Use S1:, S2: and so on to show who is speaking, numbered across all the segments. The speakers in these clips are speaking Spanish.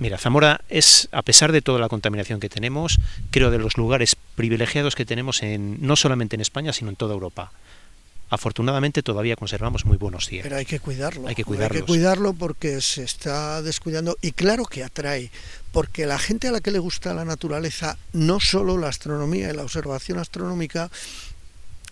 S1: Mira, Zamora es, a pesar de toda la contaminación que tenemos, creo de los lugares privilegiados que tenemos en, no solamente en España, sino en toda Europa. Afortunadamente todavía conservamos muy buenos cielos.
S2: Pero hay que cuidarlo.
S1: Hay que
S2: cuidarlo. Hay que cuidarlo porque se está descuidando y claro que atrae, porque la gente a la que le gusta la naturaleza, no solo la astronomía y la observación astronómica,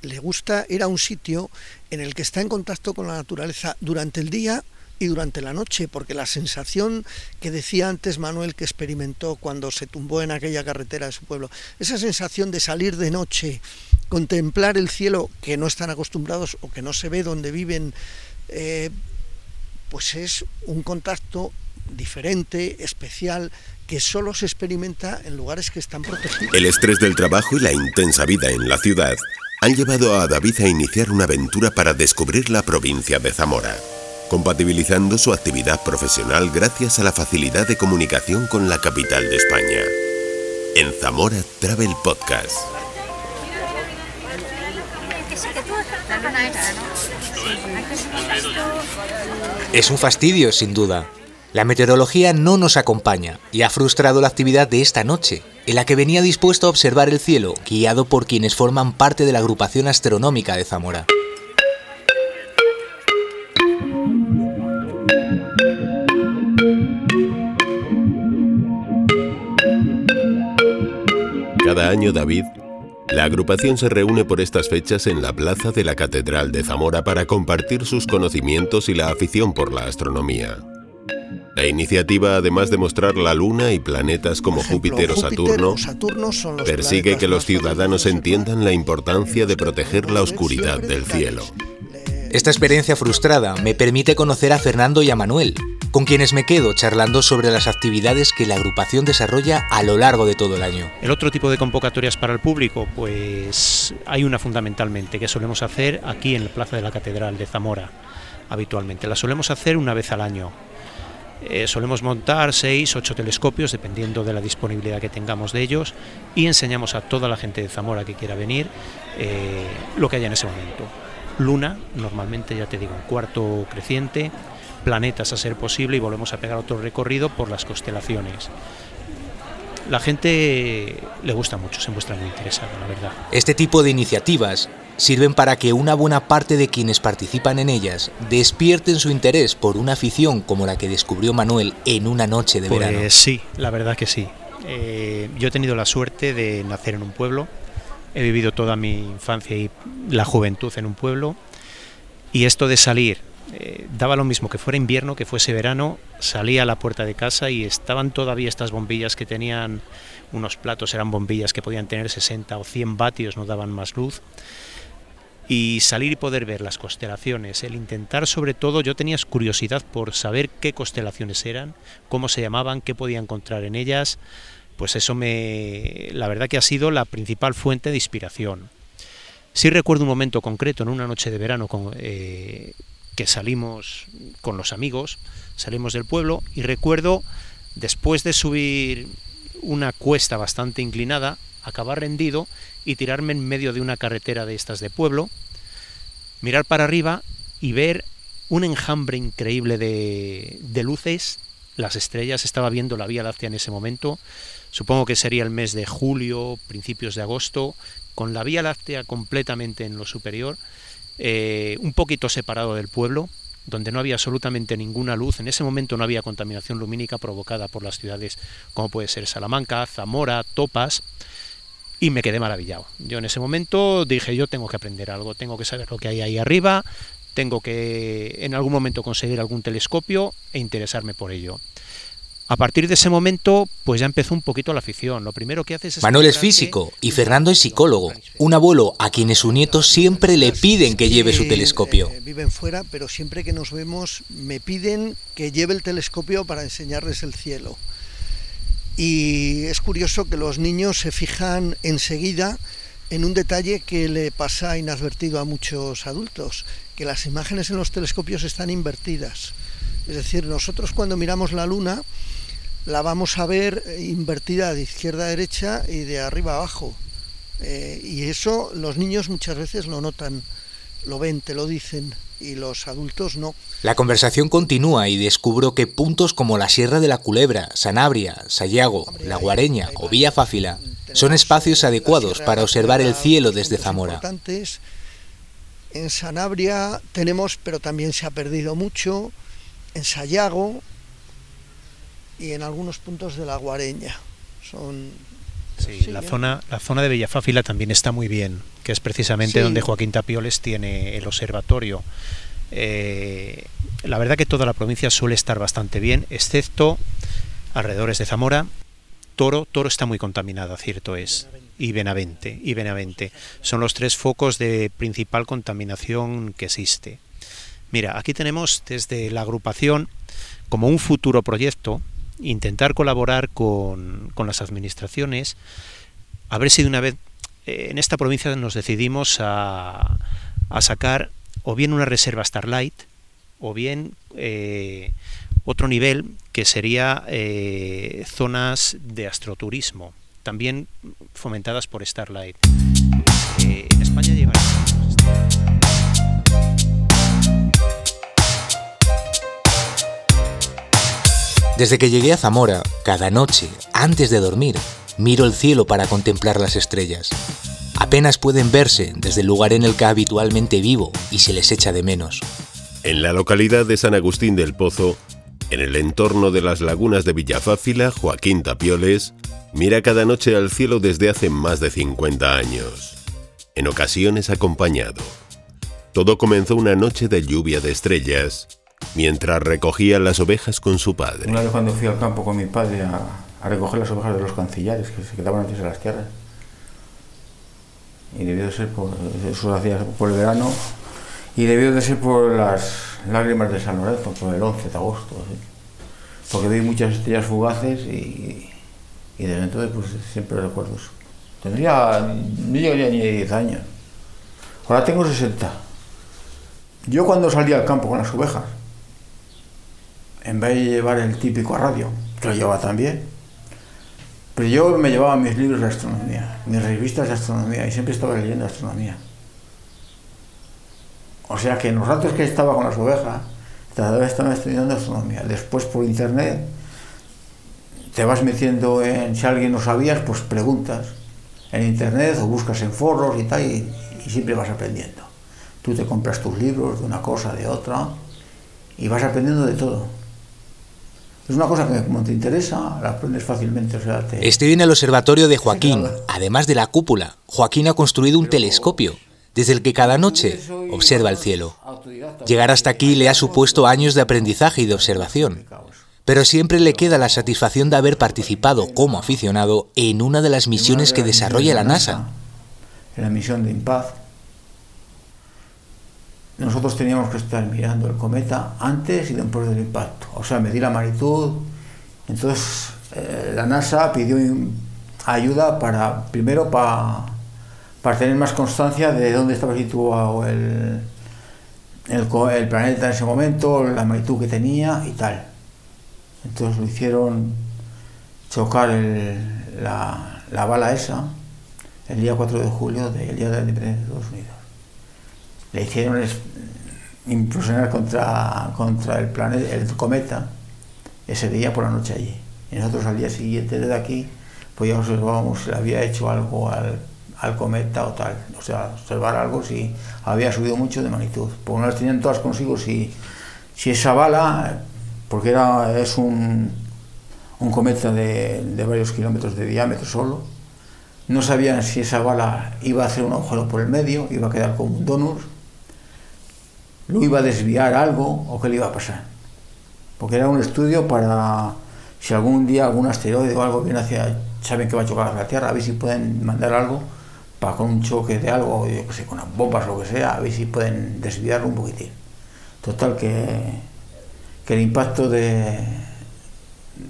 S2: le gusta ir a un sitio en el que está en contacto con la naturaleza durante el día y durante la noche, porque la sensación que decía antes Manuel que experimentó cuando se tumbó en aquella carretera de su pueblo, esa sensación de salir de noche, contemplar el cielo que no están acostumbrados o que no se ve donde viven, eh, pues es un contacto diferente, especial, que solo se experimenta en lugares que están protegidos.
S3: El estrés del trabajo y la intensa vida en la ciudad han llevado a David a iniciar una aventura para descubrir la provincia de Zamora, compatibilizando su actividad profesional gracias a la facilidad de comunicación con la capital de España. En Zamora Travel Podcast.
S4: Es un fastidio, sin duda. La meteorología no nos acompaña y ha frustrado la actividad de esta noche, en la que venía dispuesto a observar el cielo, guiado por quienes forman parte de la agrupación astronómica de Zamora.
S3: Cada año, David, la agrupación se reúne por estas fechas en la plaza de la Catedral de Zamora para compartir sus conocimientos y la afición por la astronomía. La iniciativa, además de mostrar la Luna y planetas como Júpiter, o Saturno, persigue que los ciudadanos entiendan la importancia de proteger la oscuridad del cielo.
S4: Esta experiencia frustrada me permite conocer a Fernando y a Manuel, con quienes me quedo charlando sobre las actividades que la agrupación desarrolla a lo largo de todo el año.
S1: El otro tipo de convocatorias para el público, pues hay una fundamentalmente que solemos hacer aquí en la Plaza de la Catedral de Zamora habitualmente. La solemos hacer una vez al año eh, solemos montar seis, ocho telescopios, dependiendo de la disponibilidad que tengamos de ellos, y enseñamos a toda la gente de Zamora que quiera venir eh, lo que haya en ese momento. Luna, normalmente ya te digo, en cuarto creciente, planetas a ser posible y volvemos a pegar otro recorrido por las constelaciones. La gente le gusta mucho, se muestra muy interesada, la verdad.
S4: Este tipo de iniciativas sirven para que una buena parte de quienes participan en ellas despierten su interés por una afición como la que descubrió Manuel en una noche de
S1: pues
S4: verano.
S1: Sí, la verdad que sí. Eh, yo he tenido la suerte de nacer en un pueblo, he vivido toda mi infancia y la juventud en un pueblo, y esto de salir, eh, daba lo mismo que fuera invierno, que fuese verano, salía a la puerta de casa y estaban todavía estas bombillas que tenían unos platos, eran bombillas que podían tener 60 o 100 vatios, no daban más luz. Y salir y poder ver las constelaciones, el intentar sobre todo, yo tenía curiosidad por saber qué constelaciones eran, cómo se llamaban, qué podía encontrar en ellas, pues eso me, la verdad que ha sido la principal fuente de inspiración. Sí recuerdo un momento concreto, en una noche de verano, con, eh, que salimos con los amigos, salimos del pueblo y recuerdo, después de subir una cuesta bastante inclinada, acabar rendido y tirarme en medio de una carretera de estas de pueblo, mirar para arriba y ver un enjambre increíble de, de luces, las estrellas, estaba viendo la Vía Láctea en ese momento, supongo que sería el mes de julio, principios de agosto, con la Vía Láctea completamente en lo superior, eh, un poquito separado del pueblo, donde no había absolutamente ninguna luz. En ese momento no había contaminación lumínica provocada por las ciudades como puede ser Salamanca, Zamora, Topas, y me quedé maravillado. Yo en ese momento dije, yo tengo que aprender algo, tengo que saber lo que hay ahí arriba, tengo que en algún momento conseguir algún telescopio e interesarme por ello. A partir de ese momento, pues ya empezó un poquito la afición. Lo primero que haces es...
S4: Manuel es físico y Fernando es psicólogo, un abuelo a quienes sus nietos siempre le piden que lleve su telescopio.
S2: Eh, viven fuera, pero siempre que nos vemos me piden que lleve el telescopio para enseñarles el cielo. Y es curioso que los niños se fijan enseguida en un detalle que le pasa inadvertido a muchos adultos, que las imágenes en los telescopios están invertidas. Es decir, nosotros cuando miramos la luna la vamos a ver invertida de izquierda a derecha y de arriba a abajo. Eh, y eso los niños muchas veces lo notan, lo ven, te lo dicen. y los adultos no.
S4: La conversación continúa y descubro que puntos como la Sierra de la Culebra, Sanabria, Sayago, La Guareña o Villa Fáfila son espacios adecuados para observar el cielo desde Zamora.
S2: En Sanabria tenemos, pero también se ha perdido mucho, en Sayago y en algunos puntos de La Guareña. Son
S1: Sí, la, zona, la zona de Villafáfila también está muy bien, que es precisamente donde Joaquín Tapioles tiene el observatorio. Eh, la verdad que toda la provincia suele estar bastante bien, excepto alrededores de Zamora. Toro, Toro está muy contaminada, cierto es. Y Benavente, y Benavente. Son los tres focos de principal contaminación que existe. Mira, aquí tenemos desde la agrupación como un futuro proyecto intentar colaborar con, con las administraciones, a ver si de una vez eh, en esta provincia nos decidimos a, a sacar o bien una reserva Starlight o bien eh, otro nivel que sería eh, zonas de astroturismo, también fomentadas por Starlight. en España
S4: Desde que llegué a Zamora, cada noche, antes de dormir, miro el cielo para contemplar las estrellas. Apenas pueden verse desde el lugar en el que habitualmente vivo y se les echa de menos.
S3: En la localidad de San Agustín del Pozo, en el entorno de las lagunas de Villafáfila, Joaquín Tapioles mira cada noche al cielo desde hace más de 50 años, en ocasiones acompañado. Todo comenzó una noche de lluvia de estrellas mientras recogía las ovejas con su padre.
S5: Una vez cuando fui al campo con mi padre a, recoger las ovejas de los cancillares que se quedaban antes de las tierras, y debió de ser por, eso hacía por el verano, y debió de ser por las lágrimas de San Lorenzo, por el 11 de agosto, porque vi muchas estrellas fugaces y, y desde entonces pues siempre recuerdo eso. Tendría, no llegaría ni 10 años. Ahora tengo 60. Yo cuando salía al campo con las ovejas, en vez de llevar el típico radio, que lo llevaba también, pero yo me llevaba mis libros de astronomía, mis revistas de astronomía, y siempre estaba leyendo astronomía. O sea que en los ratos que estaba con las ovejas, todavía estaba estudiando astronomía. Después por internet te vas metiendo en, si alguien no sabías, pues preguntas en internet o buscas en foros y tal, y, y siempre vas aprendiendo. Tú te compras tus libros de una cosa, de otra, y vas aprendiendo de todo. Es una cosa que como te interesa, la aprendes fácilmente.
S4: Estoy en el observatorio de Joaquín. Además de la cúpula, Joaquín ha construido un telescopio desde el que cada noche observa el cielo. Llegar hasta aquí le ha supuesto años de aprendizaje y de observación, pero siempre le queda la satisfacción de haber participado como aficionado en una de las misiones que desarrolla la NASA.
S5: En la misión de Impaz, nosotros teníamos que estar mirando el cometa antes y después del impacto, o sea, medir la magnitud. Entonces, eh, la NASA pidió ayuda para, primero, para, para tener más constancia de dónde estaba situado el, el, planeta en ese momento, la magnitud que tenía y tal. Entonces lo hicieron chocar la, la bala esa el día 4 de julio del Día de la Independencia de Estados Unidos le hicieron implosionar contra, contra el, planeta, el cometa ese día por la noche allí. Y nosotros al día siguiente desde aquí, pues ya observábamos si había hecho algo al, al, cometa o tal. O sea, observar algo si había subido mucho de magnitud. Porque no las tenían todas consigo si, si esa bala, porque era, es un, un cometa de, de varios kilómetros de diámetro solo, no sabían si esa bala iba a hacer un agujero por el medio, iba a quedar como un donut, lo iba a desviar algo o qué le iba a pasar. Porque era un estudio para si algún día algún asteroide o algo viene hacia, saben que va a chocar la Tierra, a ver si pueden mandar algo para con un choque de algo, yo que sé, con las bombas o lo que sea, a ver si pueden desviarlo un poquitín. Total que, que el impacto de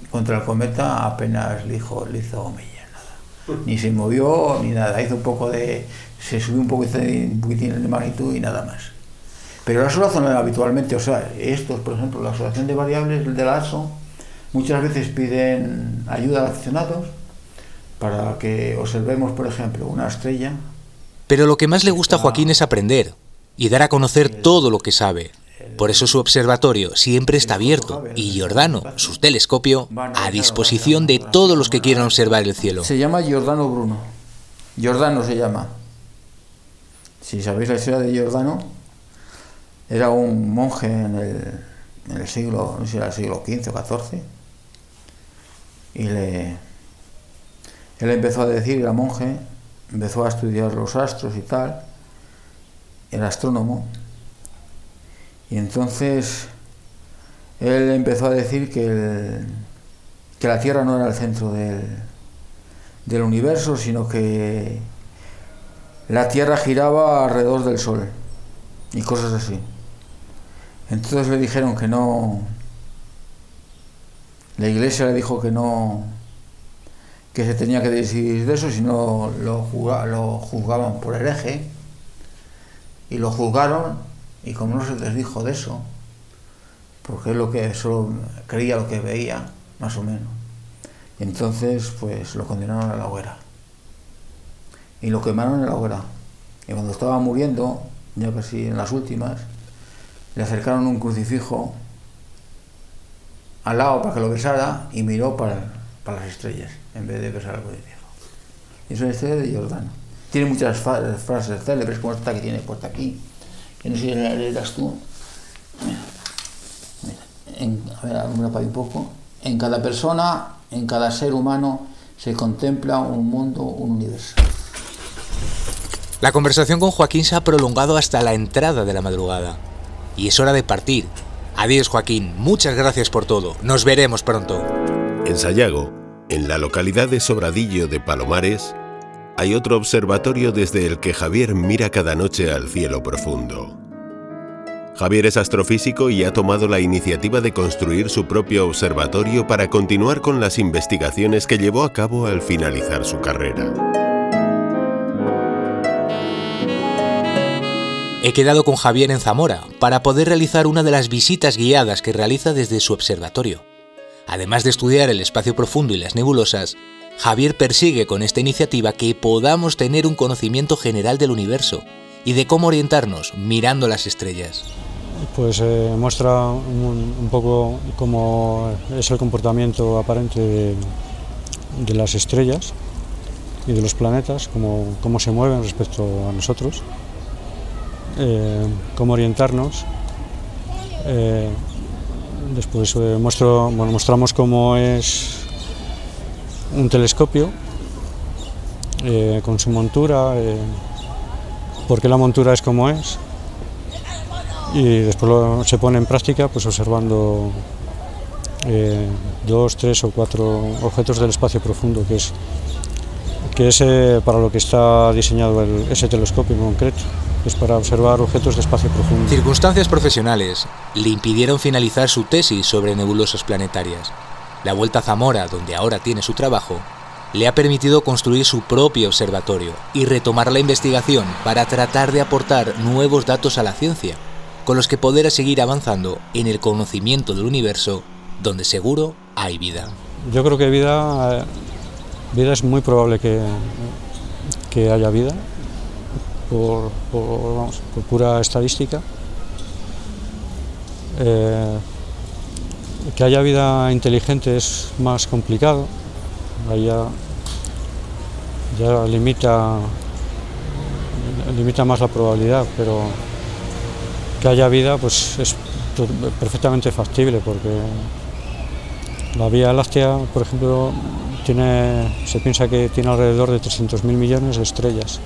S5: contra el cometa apenas le hizo, le hizo nada. Ni se movió ni nada, hizo un poco de. se subió un poquitín, un poquitín de magnitud y nada más. Pero la son habitualmente, o sea, estos, por ejemplo, la asociación de variables de la ASO, muchas veces piden ayuda a aficionados para que observemos, por ejemplo, una estrella.
S4: Pero lo que más le gusta a Joaquín es aprender. y dar a conocer todo lo que sabe. Por eso su observatorio siempre está abierto y Giordano, su telescopio, a disposición de todos los que quieran observar el cielo.
S5: Se llama Giordano Bruno. Giordano se llama. Si sabéis la historia de Giordano, era un monje en el, siglo, no sé si era el siglo XV o XIV, y le, él empezó a decir, era monje, empezó a estudiar los astros y tal, era astrónomo, y entonces él empezó a decir que, que la Tierra no era el centro del, del universo, sino que la Tierra giraba alrededor del Sol y cosas así. Entonces le dijeron que no, la iglesia le dijo que no, que se tenía que decidir de eso, si no lo, juzgaban por hereje, y lo juzgaron, y como no se les dijo de eso, porque es lo que solo creía lo que veía, más o menos. Entonces, pues lo condenaron a la hoguera. Y lo quemaron en la hoguera. Y cuando estaba muriendo, ya casi en las últimas, le acercaron un crucifijo al lado para que lo besara y miró para, para las estrellas en vez de besar al crucifijo. Y es una historia de Jordano. Tiene muchas frases célebres, como esta que tiene puesta aquí, que no sé si la leerás tú. a ver, un poco. En cada persona, en cada ser humano, se contempla un mundo, un universo.
S4: La conversación con Joaquín se ha prolongado hasta la entrada de la madrugada. Y es hora de partir. Adiós Joaquín, muchas gracias por todo. Nos veremos pronto.
S3: En Sayago, en la localidad de Sobradillo de Palomares, hay otro observatorio desde el que Javier mira cada noche al cielo profundo. Javier es astrofísico y ha tomado la iniciativa de construir su propio observatorio para continuar con las investigaciones que llevó a cabo al finalizar su carrera.
S4: He quedado con Javier en Zamora para poder realizar una de las visitas guiadas que realiza desde su observatorio. Además de estudiar el espacio profundo y las nebulosas, Javier persigue con esta iniciativa que podamos tener un conocimiento general del universo y de cómo orientarnos mirando las estrellas.
S6: Pues eh, muestra un, poco cómo es el comportamiento aparente de, las estrellas y de los planetas, cómo, cómo se mueven respecto a nosotros eh, cómo orientarnos. Eh, después eh, mostramos cómo es un telescopio con su montura, por qué la montura es como es y después se pone en práctica pues observando dos, tres o cuatro objetos del espacio profundo que es para lo que está diseñado ese telescopio en concreto es para observar objetos de espacio profundo.
S4: Circunstancias profesionales le impidieron finalizar su tesis sobre nebulosas planetarias. La vuelta a Zamora, donde ahora tiene su trabajo, le ha permitido construir su propio observatorio y retomar la investigación para tratar de aportar nuevos datos a la ciencia, con los que poder seguir avanzando en el conocimiento del universo, donde seguro hay vida.
S6: Yo creo que vida, eh, vida es muy probable que, que haya vida, por, pura estadística. Eh, que haya vida inteligente es más complicado, ya, ya limita, limita más la probabilidad, pero que haya vida pues es perfectamente factible porque la Vía Láctea, por ejemplo, tiene, se piensa que tiene alrededor de 300.000 millones de estrellas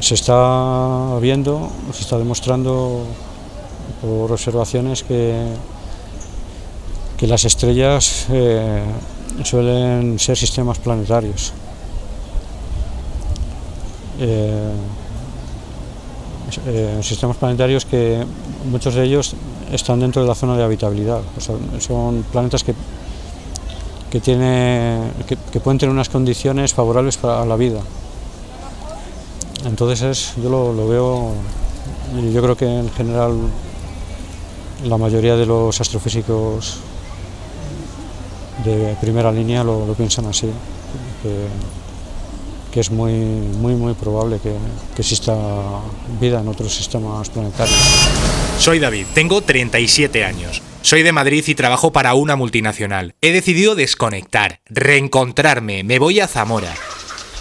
S6: se está viendo, se está demostrando por observaciones que, que las estrellas eh, suelen ser sistemas planetarios. Eh, eh, sistemas planetarios que muchos de ellos están dentro de la zona de habitabilidad. son planetas que, que, tiene, que pueden tener unas condiciones favorables para la vida. Entonces yo lo, veo, yo creo que en general la mayoría de los astrofísicos de primera línea lo, piensan así, que, que es muy, muy, muy probable que, que exista vida en otros sistemas planetarios.
S4: Soy David, tengo 37 años. Soy de Madrid y trabajo para una multinacional. He decidido desconectar, reencontrarme, me voy a Zamora.